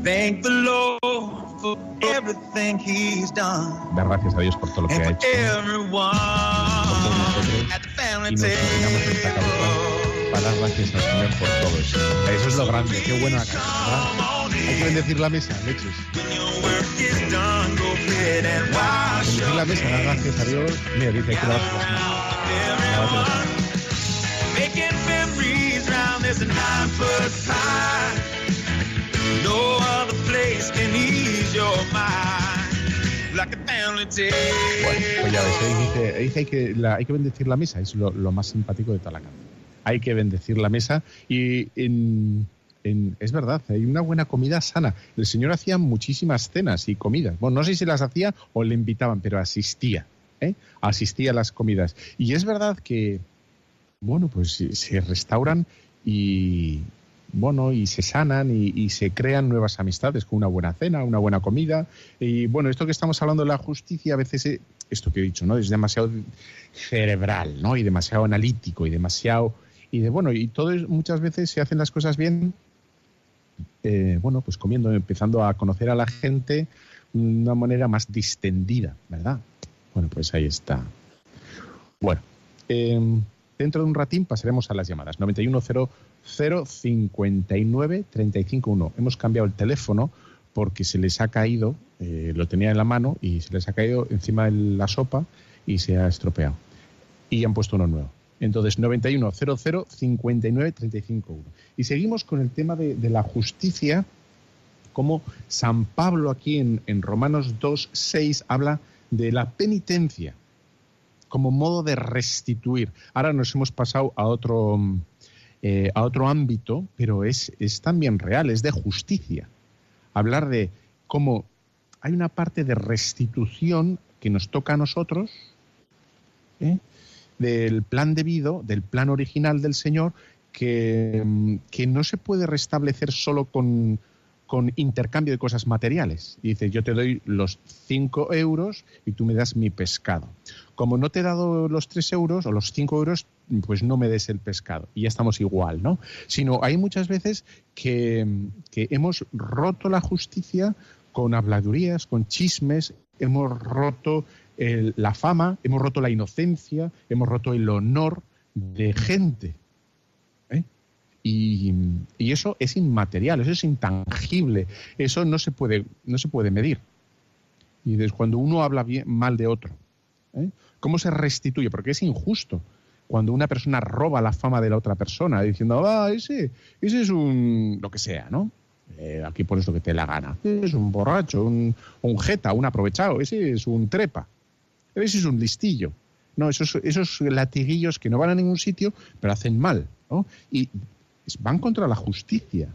Speaker 3: Thank the Lord for everything He's done.
Speaker 1: Dar gracias a Dios por todo lo que
Speaker 3: And
Speaker 1: ha hecho.
Speaker 3: everyone
Speaker 1: nosotros,
Speaker 3: at the family
Speaker 1: y nos esta para dar gracias al Señor por todo eso. Eso es lo grande, qué buena casa, ¿verdad? Hay que bendecir la mesa, leches. Bendecir la mesa, dar gracias a Dios. Mira, dice, hay que lavarse las manos.
Speaker 3: Making memories round this nine foot pie. No other place can ease your mind like a family table.
Speaker 1: Bueno, pues ya ves, dice, dice hay, que, la- hay que bendecir la mesa, es lo, lo más simpático de toda la canción. Hay que bendecir la mesa y en, en- es verdad, hay una buena comida sana. El Señor hacía muchísimas cenas y comidas. Bueno, no sé si las hacía o le invitaban, pero asistía, ¿eh? asistía a las comidas. Y es verdad que, bueno, pues se restauran y, bueno, y se sanan y, se crean nuevas amistades con una buena cena, una buena comida. Y bueno, esto que estamos hablando de la justicia, a veces, eh, esto que he dicho, ¿no? Es demasiado cerebral, ¿no? Y demasiado analítico y demasiado. Y de bueno, y todo muchas veces se hacen las cosas bien, eh, bueno, pues comiendo, empezando a conocer a la gente de una manera más distendida, ¿verdad? Bueno, pues ahí está. Bueno, eh, dentro de un ratín pasaremos a las llamadas. 910-059-351. Hemos cambiado el teléfono porque se les ha caído, eh, lo tenía en la mano y se les ha caído encima de la sopa y se ha estropeado. Y han puesto uno nuevo. Entonces, 9100-59-351. Y seguimos con el tema de, de la justicia, como San Pablo aquí en, en Romanos 2, 6 habla de la penitencia como modo de restituir. Ahora nos hemos pasado a otro, mm, eh, a otro ámbito, pero es, es también real, es de justicia. Hablar de cómo hay una parte de restitución que nos toca a nosotros, ¿eh? del plan debido, del plan original del Señor, que, mm, que no se puede restablecer solo con, con intercambio de cosas materiales. Dice, yo te doy los 5 euros y tú me das mi pescado. Como no te he dado los 3 euros o los 5 euros, pues no me des el pescado. Y ya estamos igual, ¿no? Sino hay muchas veces que, que hemos roto la justicia con habladurías, con chismes, hemos roto el- la fama, hemos roto la inocencia, hemos roto el honor de gente. ¿eh? Y, y eso es inmaterial, eso es intangible, eso no se puede, no se puede medir. Y es cuando uno habla bien, mal de otro, ¿eh? ¿cómo se restituye? Porque es injusto. Cuando una persona roba la fama de la otra persona, diciendo, ah, ese, ese es un, lo que sea, ¿no? Eh, aquí pones lo que te la gana. Es un borracho, un, un jeta, un aprovechado, ese es un trepa, ese es un listillo. No, esos, esos latiguillos que no van a ningún sitio, pero hacen mal. Y van contra la justicia,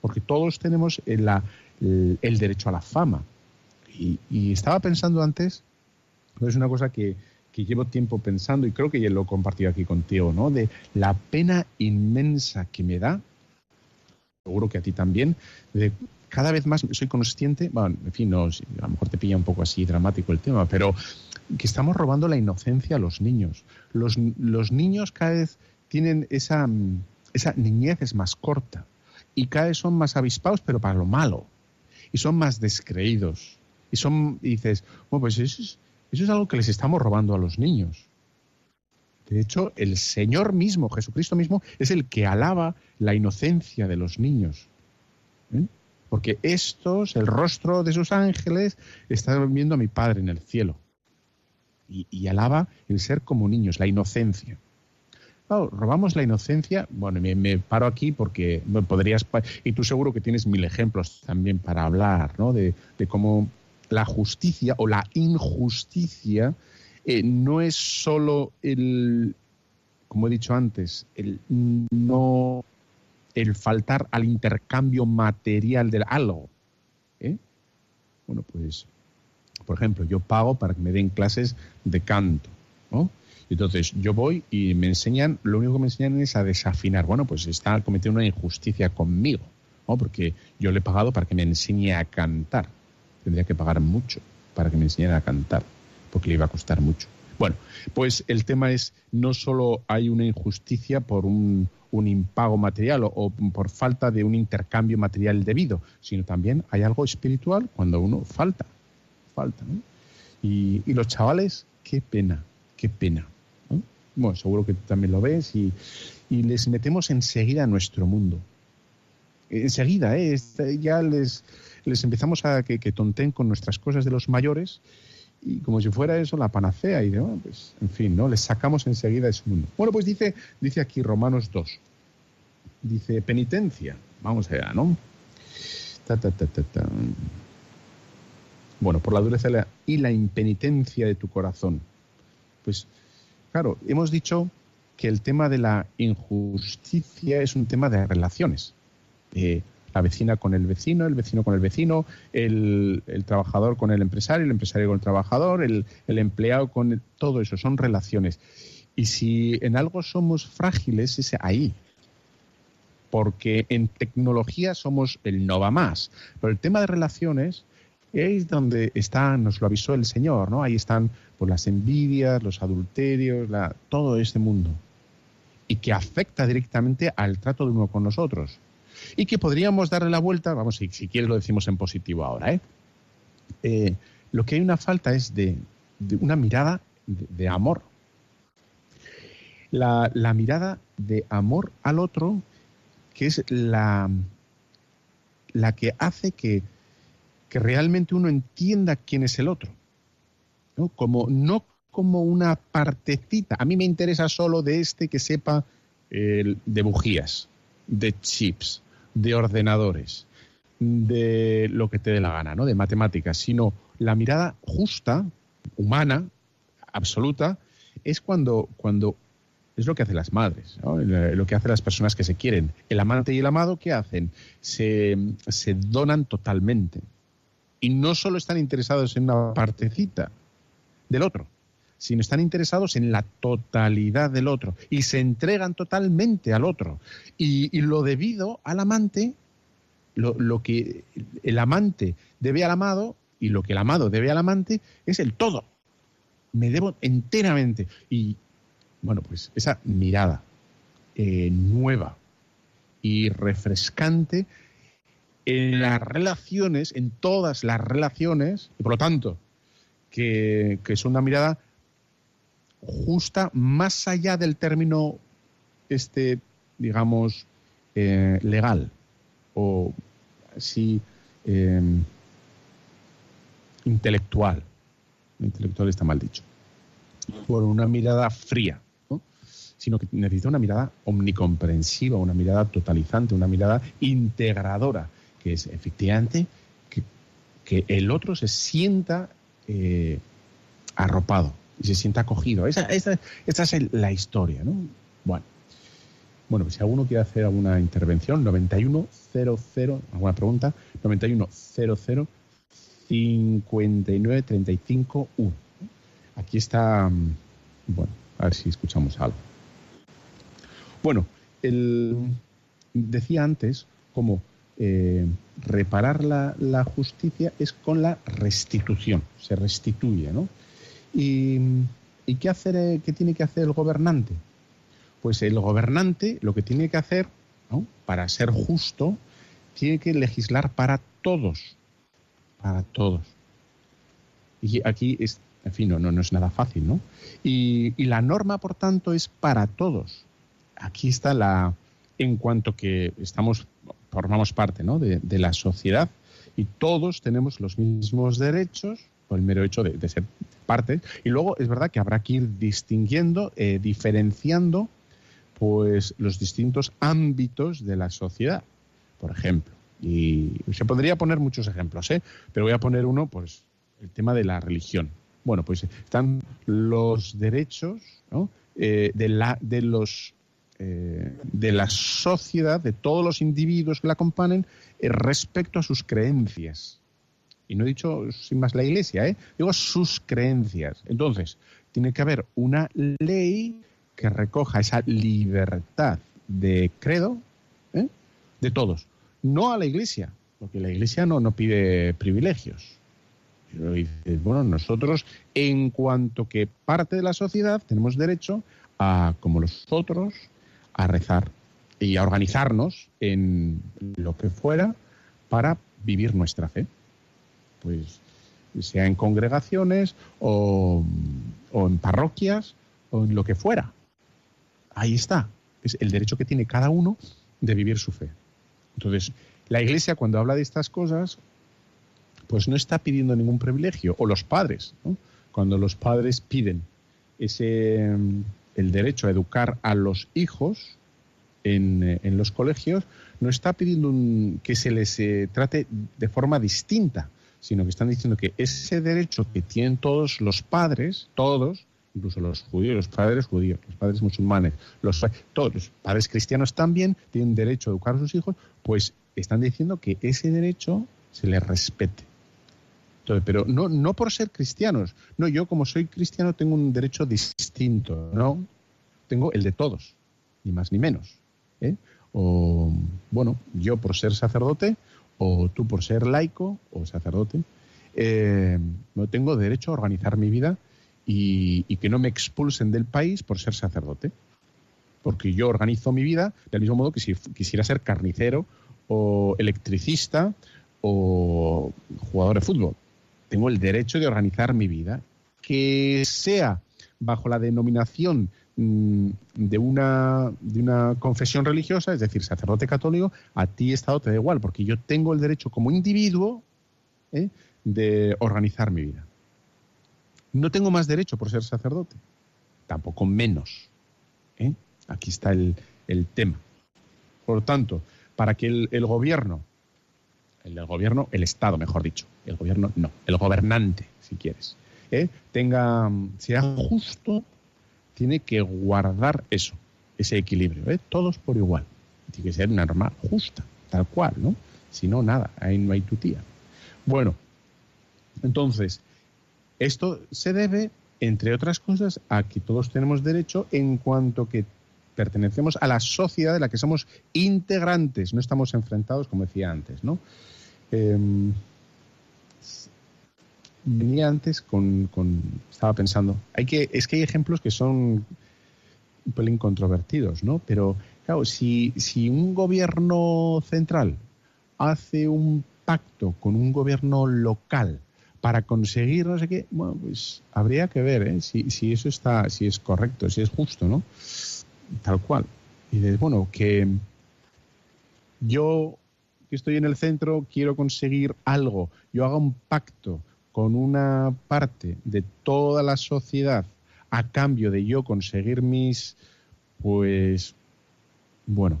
Speaker 1: porque todos tenemos el, el- derecho a la fama. Y, y estaba pensando antes, es una cosa que, que llevo tiempo pensando y creo que ya lo he compartido aquí contigo, ¿no? De la pena inmensa que me da, seguro que a ti también, de cada vez más soy consciente, bueno, en fin, no, a lo mejor te pilla un poco así dramático el tema, pero que estamos robando la inocencia a los niños. Los, niños cada vez tienen esa, esa niñez es más corta y cada vez son más avispados, pero para lo malo. Y son más descreídos. Y son, y dices, bueno, pues es, eso es algo que les estamos robando a los niños. De hecho, el Señor mismo, Jesucristo mismo, es el que alaba la inocencia de los niños. ¿Eh? Porque estos, el rostro de sus ángeles, están viendo a mi Padre en el cielo. Y, alaba el ser como niños, la inocencia. Claro, robamos la inocencia. Bueno, me, paro aquí porque podrías. Y tú seguro que tienes mil ejemplos también para hablar, ¿no? De cómo la justicia o la injusticia eh, no es solo el. Como he dicho antes, el no. El faltar al intercambio material del algo. ¿eh? Bueno, pues. Por ejemplo, yo pago para que me den clases de canto, ¿no? Entonces, yo voy y me enseñan, lo único que me enseñan es a desafinar. Bueno, pues está cometiendo una injusticia conmigo. Porque yo le he pagado para que me enseñe a cantar. Tendría que pagar mucho para que me enseñara a cantar, porque le iba a costar mucho. Bueno, pues el tema es, no solo hay una injusticia por un, un impago material o, por falta de un intercambio material debido, sino también hay algo espiritual cuando uno falta. Falta. Y, los chavales, qué pena, qué pena. Bueno, seguro que tú también lo ves y, les metemos enseguida a nuestro mundo. Enseguida, ¿eh? ya les, les empezamos a que, que tonten con nuestras cosas de los mayores y como si fuera eso la panacea y de, pues, en fin, ¿no? Les sacamos enseguida ese mundo. Bueno, pues dice, dice aquí Romanos 2. Dice penitencia. Vamos allá, ¿no? Ta, ta, ta, bueno, por la dureza y la impenitencia de tu corazón. Pues, claro, hemos dicho que el tema de la injusticia es un tema de relaciones. Eh, la vecina con el vecino, el vecino con el vecino, el, trabajador con el empresario, el empresario con el trabajador, el, empleado con todo eso, son relaciones. Y si en algo somos frágiles, es ahí. Porque en tecnología somos el no va más. Pero el tema de relaciones es donde está, nos lo avisó el Señor, ¿no? Ahí están pues, las envidias, los adulterios, todo este mundo. Y que afecta directamente al trato de uno con nosotros y que podríamos darle la vuelta, vamos, si, quieres lo decimos en positivo ahora, ¿eh? Eh, lo que hay una falta es de, una mirada de, amor. La, mirada de amor al otro, que es la, la que hace que, realmente uno entienda quién es el otro. ¿no? Como, no como una partecita. A mí me interesa solo de este que sepa de bujías, de chips, de ordenadores, de lo que te dé la gana, ¿no? De matemáticas, sino la mirada justa, humana, absoluta, es cuando, cuando es lo que hacen las madres, lo que hacen las personas que se quieren. El amante y el amado, ¿qué hacen? Se, se donan totalmente. Y no solo están interesados en una partecita del otro, sino están interesados en la totalidad del otro y se entregan totalmente al otro. Y, lo debido al amante, lo, que el amante debe al amado y lo que el amado debe al amante es el todo. Me debo enteramente. Y bueno, pues esa mirada eh, nueva y refrescante en las relaciones, en todas las relaciones, y por lo tanto, que, que es una mirada justa más allá del término, este, digamos, eh, legal o así em, intelectual. Intelectual está mal dicho. Por una mirada fría, sino que necesita una mirada omnicomprensiva, una mirada totalizante, una mirada integradora, que es efectivamente que, el otro se sienta eh, arropado, y se sienta acogido. Esa, esa, es la historia, ¿no? Bueno. Bueno, si alguno quiere hacer alguna intervención, 9100, alguna pregunta, 9100 5935 Aquí está, mm, bueno, a ver si escuchamos algo. Bueno, el, decía antes como eh, reparar la, la, justicia es con la restitución, se restituye, ¿no? ¿Y, qué, hacer, eh, qué tiene que hacer el gobernante? Pues el gobernante lo que tiene que hacer, para ser justo, tiene que legislar para todos. Para todos. Y aquí, es, en fin, no, no, es nada fácil, ¿no? Y, la norma, por tanto, es para todos. Aquí está la. En cuanto que estamos, formamos parte ¿no? de, de la sociedad y todos tenemos los mismos derechos por el mero hecho de, ser parte. Y luego es verdad que habrá que ir distinguiendo, eh, diferenciando pues los distintos ámbitos de la sociedad, por ejemplo. Y se podría poner muchos ejemplos, ¿eh? pero voy a poner uno, pues el tema de la religión. Bueno, pues están los derechos eh, de, la, de, los, de la sociedad, de todos los individuos que la acompañen, respecto a sus creencias. Y no he dicho sin más la iglesia, ¿eh? digo sus creencias. Entonces, tiene que haber una ley que recoja esa libertad de credo ¿eh? de todos. No a la iglesia, porque la iglesia no, pide privilegios. bueno, nosotros, en cuanto que parte de la sociedad, tenemos derecho a, como los otros, a rezar, y a organizarnos en lo que fuera para vivir nuestra fe. Pues sea en congregaciones o, en parroquias o en lo que fuera. Ahí está. Es el derecho que tiene cada uno de vivir su fe. Entonces, la Iglesia cuando habla de estas cosas, pues no está pidiendo ningún privilegio, o los padres, ¿no? cuando los padres piden ese el derecho a educar a los hijos en, en los colegios, no está pidiendo un- que se les eh, trate de forma distinta, sino que están diciendo que ese derecho que tienen todos los padres, todos, incluso los judíos, los padres judíos, los padres musulmanes, los, todos los padres cristianos también tienen derecho a educar a sus hijos, pues están diciendo que ese derecho se les respete. Entonces, pero no, no por ser cristianos. No, yo como soy cristiano tengo un derecho distinto, ¿no? Tengo el de todos, ni más ni menos. ¿eh? O, bueno, yo por ser sacerdote, o tú por ser laico o sacerdote, eh, no tengo derecho a organizar mi vida y, que no me expulsen del país por ser sacerdote. Porque yo organizo mi vida del mismo modo que si quisiera ser carnicero o electricista o jugador de fútbol. Tengo el derecho de organizar mi vida, que sea bajo la denominación de una, de una confesión religiosa, es decir, sacerdote católico, a ti Estado te da igual, porque yo tengo el derecho como individuo ¿eh? de organizar mi vida. No tengo más derecho por ser sacerdote, tampoco menos. ¿eh? Aquí está el, el tema. Por lo tanto, para que el, el gobierno, el gobierno, el Estado, mejor dicho, el gobierno no, el gobernante, si quieres, ¿eh? tenga, sea justo, tiene que guardar eso, ese equilibrio, ¿eh? todos por igual. Tiene que ser una norma justa, tal cual, ¿no? Si no, nada, ahí no hay tu tía. Bueno, entonces, esto se debe, entre otras cosas, a que todos tenemos derecho en cuanto que pertenecemos a la sociedad de la que somos integrantes, no estamos enfrentados, como decía antes, ¿no? Eh, venía antes con, con- estaba pensando, hay que, es que hay ejemplos que son un pelín controvertidos, ¿no? Pero claro, si, si un gobierno central hace un pacto con un gobierno local para conseguir no sé qué, bueno, pues habría que ver ¿eh? si, si eso está, si es correcto, si es justo, ¿no? Tal cual. Y dices, bueno, que yo que estoy en el centro quiero conseguir algo, yo haga un pacto con una parte de toda la sociedad a cambio de yo conseguir mis, pues, bueno,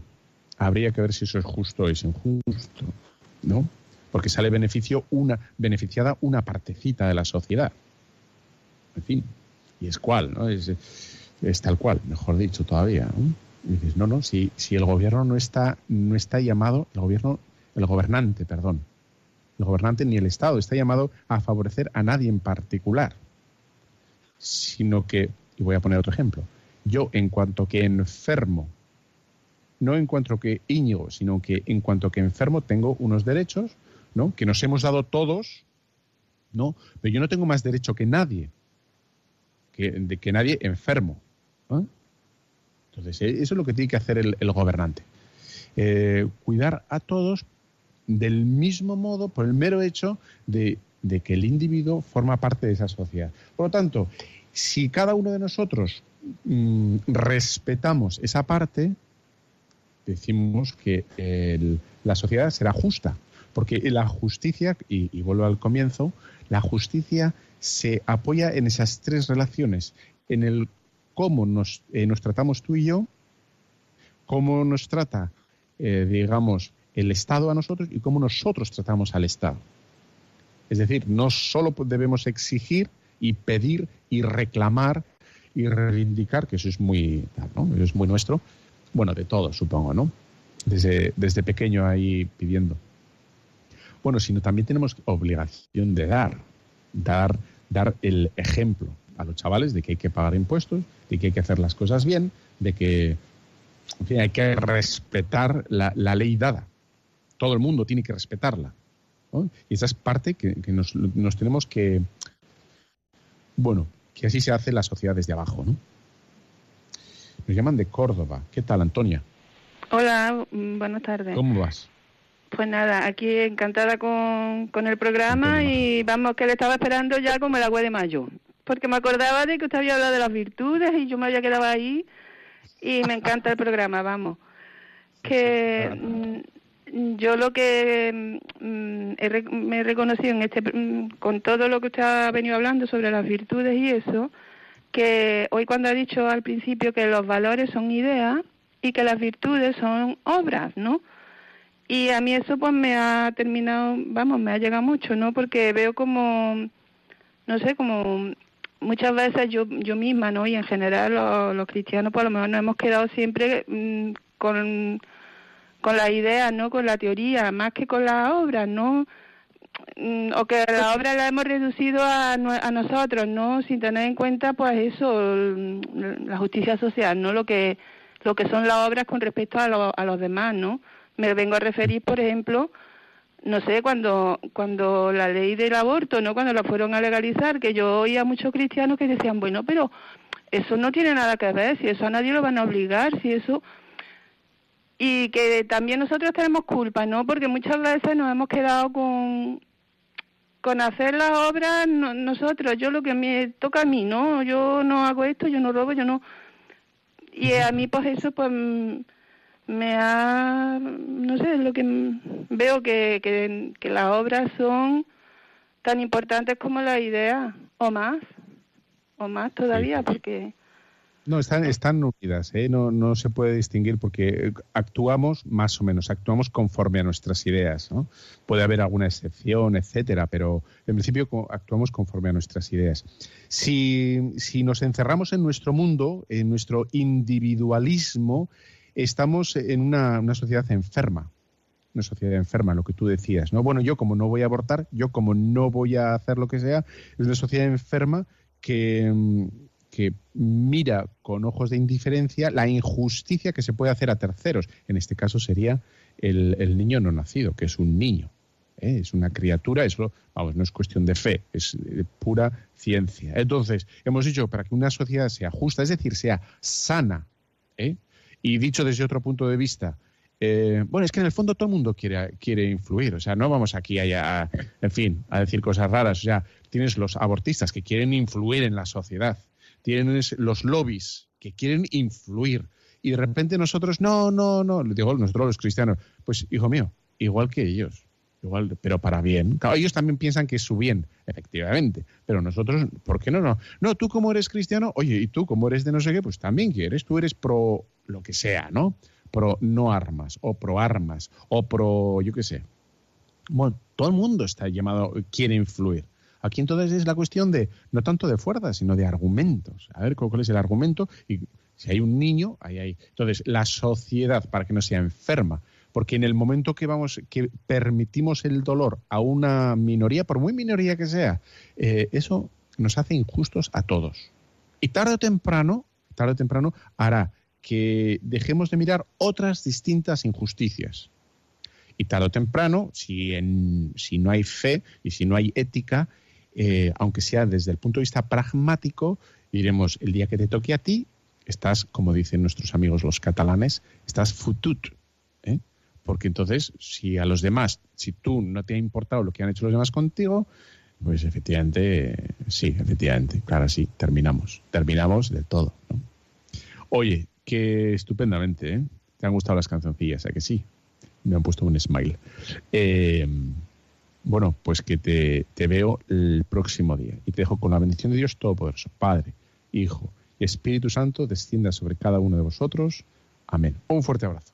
Speaker 1: habría que ver si eso es justo o es injusto, ¿no? Porque sale beneficio una, beneficiada una partecita de la sociedad. En fin, y es cual, ¿no? Es, es tal cual, mejor dicho todavía. ¿no? Y dices, no, no, si, si el gobierno no está, no está llamado, el gobierno, el gobernante, perdón, gobernante ni el Estado está llamado a favorecer a nadie en particular, sino que, y voy a poner otro ejemplo, yo en cuanto que enfermo, no en cuanto que Íñigo, sino que en cuanto que enfermo tengo unos derechos, ¿no? Que nos hemos dado todos, ¿no? Pero yo no tengo más derecho que nadie, que, de que nadie enfermo. Entonces, eh, eso es lo que tiene que hacer el, el gobernante. Eh, cuidar a todos del mismo modo por el mero hecho de, que el individuo forma parte de esa sociedad. Por lo tanto, si cada uno de nosotros mm, respetamos esa parte, decimos que la sociedad será justa. Porque la justicia, y, y vuelvo al comienzo, la justicia se apoya en esas tres relaciones, en el cómo nos, eh, nos tratamos tú y yo, cómo nos trata, eh, digamos, el Estado a nosotros y cómo nosotros tratamos al Estado. Es decir, no solo debemos exigir y pedir y reclamar y reivindicar, que eso es muy, ¿no? Eso es muy nuestro, bueno, de todos, supongo, ¿no? Desde, desde pequeño ahí pidiendo. Bueno, sino también tenemos obligación de dar, dar, dar el ejemplo a los chavales de que hay que pagar impuestos, de que hay que hacer las cosas bien, de que hay que respetar la ley dada. Todo el mundo tiene que respetarla. ¿no? Y esa es parte que, que nos, nos tenemos que, bueno, que así se hace la sociedad desde abajo. ¿no? Nos llaman de Córdoba. ¿Qué tal, Antonia?
Speaker 4: Hola, mm, buenas tardes.
Speaker 1: ¿Cómo vas?
Speaker 4: Pues nada, aquí encantada con, con el programa y vamos, que le estaba esperando ya como el agua de mayo. Porque me acordaba de que usted había hablado de las virtudes y yo me había quedado ahí y me encanta el programa, vamos. Que yo lo que mm, he re- me he reconocido en este, mm, con todo lo que usted ha venido hablando sobre las virtudes y eso, que hoy cuando ha dicho al principio que los valores son ideas y que las virtudes son obras, ¿no? Y a mí eso pues me ha terminado, vamos, me ha llegado mucho, ¿no? Porque veo como, no sé, como muchas veces yo yo misma, ¿no? Y en general los, cristianos pues lo mejor nos hemos quedado siempre mm, con, con la idea, ¿no? Con la teoría, más que con las obras, ¿no? Mm, o que la obra la hemos reducido a, a nosotros, ¿no? Sin tener en cuenta, pues eso, mm, la justicia social, ¿no? Lo que lo que son las obras con respecto a, lo- a los demás, ¿no? Me vengo a referir, por ejemplo, no sé, cuando cuando la ley del aborto, ¿no? Cuando la fueron a legalizar, que yo oía a muchos cristianos que decían, bueno, pero eso no tiene nada que ver, si eso a nadie lo van a obligar, si eso y que también nosotros tenemos culpa, ¿no? Porque muchas veces nos hemos quedado con con hacer las obras no- nosotros, yo lo que me toca a mí, ¿no? Yo no hago esto, yo no robo, yo no y a mí pues eso pues me ha no sé, lo que veo que, que, que las obras son tan importantes como la idea o más o más todavía porque
Speaker 1: No, están, están unidas, ¿eh? no, no se puede distinguir porque actuamos más o menos, actuamos conforme a nuestras ideas. ¿no? Puede haber alguna excepción, etcétera, pero en principio actuamos conforme a nuestras ideas. Si, si nos encerramos en nuestro mundo, en nuestro individualismo, estamos en una, una sociedad enferma. Una sociedad enferma, lo que tú decías. ¿no? Bueno, yo como no voy a abortar, yo como no voy a hacer lo que sea, es una sociedad enferma que, mm, que mira con ojos de indiferencia la injusticia que se puede hacer a terceros. En este caso sería el, el niño no nacido, que es un niño. ¿eh? Es una criatura, eso, vamos, no es cuestión de fe, es eh, pura ciencia. Entonces, hemos dicho, para que una sociedad sea justa, es decir, sea sana, ¿eh? y dicho desde otro punto de vista, eh, bueno, es que en el fondo todo el mundo quiere, quiere influir, o sea, no vamos aquí a, a- en fin, a decir cosas raras, o sea, tienes los abortistas que quieren influir en la sociedad, tienes los lobbies que quieren influir, y de repente nosotros, no, no, no, le digo nosotros los cristianos, pues hijo mío, igual que ellos, igual, pero para bien. Ellos también piensan que es su bien, efectivamente, pero nosotros, ¿por qué no? No, no tú como eres cristiano, oye, y tú como eres de no sé qué, pues también quieres, tú eres pro lo que sea, ¿no? Pro no armas, o pro armas, o pro, yo qué sé. Bueno, todo el mundo está llamado, quiere influir. Aquí entonces es la cuestión de, no tanto de fuerza, sino de argumentos. A ver cuál es el argumento y si hay un niño, ahí hay. Entonces, la sociedad, para que no sea enferma, porque en el momento que vamos, que permitimos el dolor a una minoría, por muy minoría que sea, eh, eso nos hace injustos a todos. Y tarde o temprano, tarde o temprano, hará que dejemos de mirar otras distintas injusticias. Y tarde o temprano, si, en, si no hay fe y si no hay ética, eh, aunque sea desde el punto de vista pragmático, diremos, el día que te toque a ti, estás, como dicen nuestros amigos los catalanes, estás futut. ¿eh? Porque entonces, si a los demás, si tú no te ha importado lo que han hecho los demás contigo, pues efectivamente, sí, efectivamente, claro, sí, terminamos, terminamos del todo. Oye, que estupendamente, ¿eh? ¿Te han gustado las cancioncillas? ¿A que sí? Me han puesto un smile. Eh, bueno, pues que te, te veo el próximo día y te dejo con la bendición de Dios Todopoderoso, Padre, Hijo y Espíritu Santo, descienda sobre cada uno de vosotros. Amén. Un fuerte abrazo.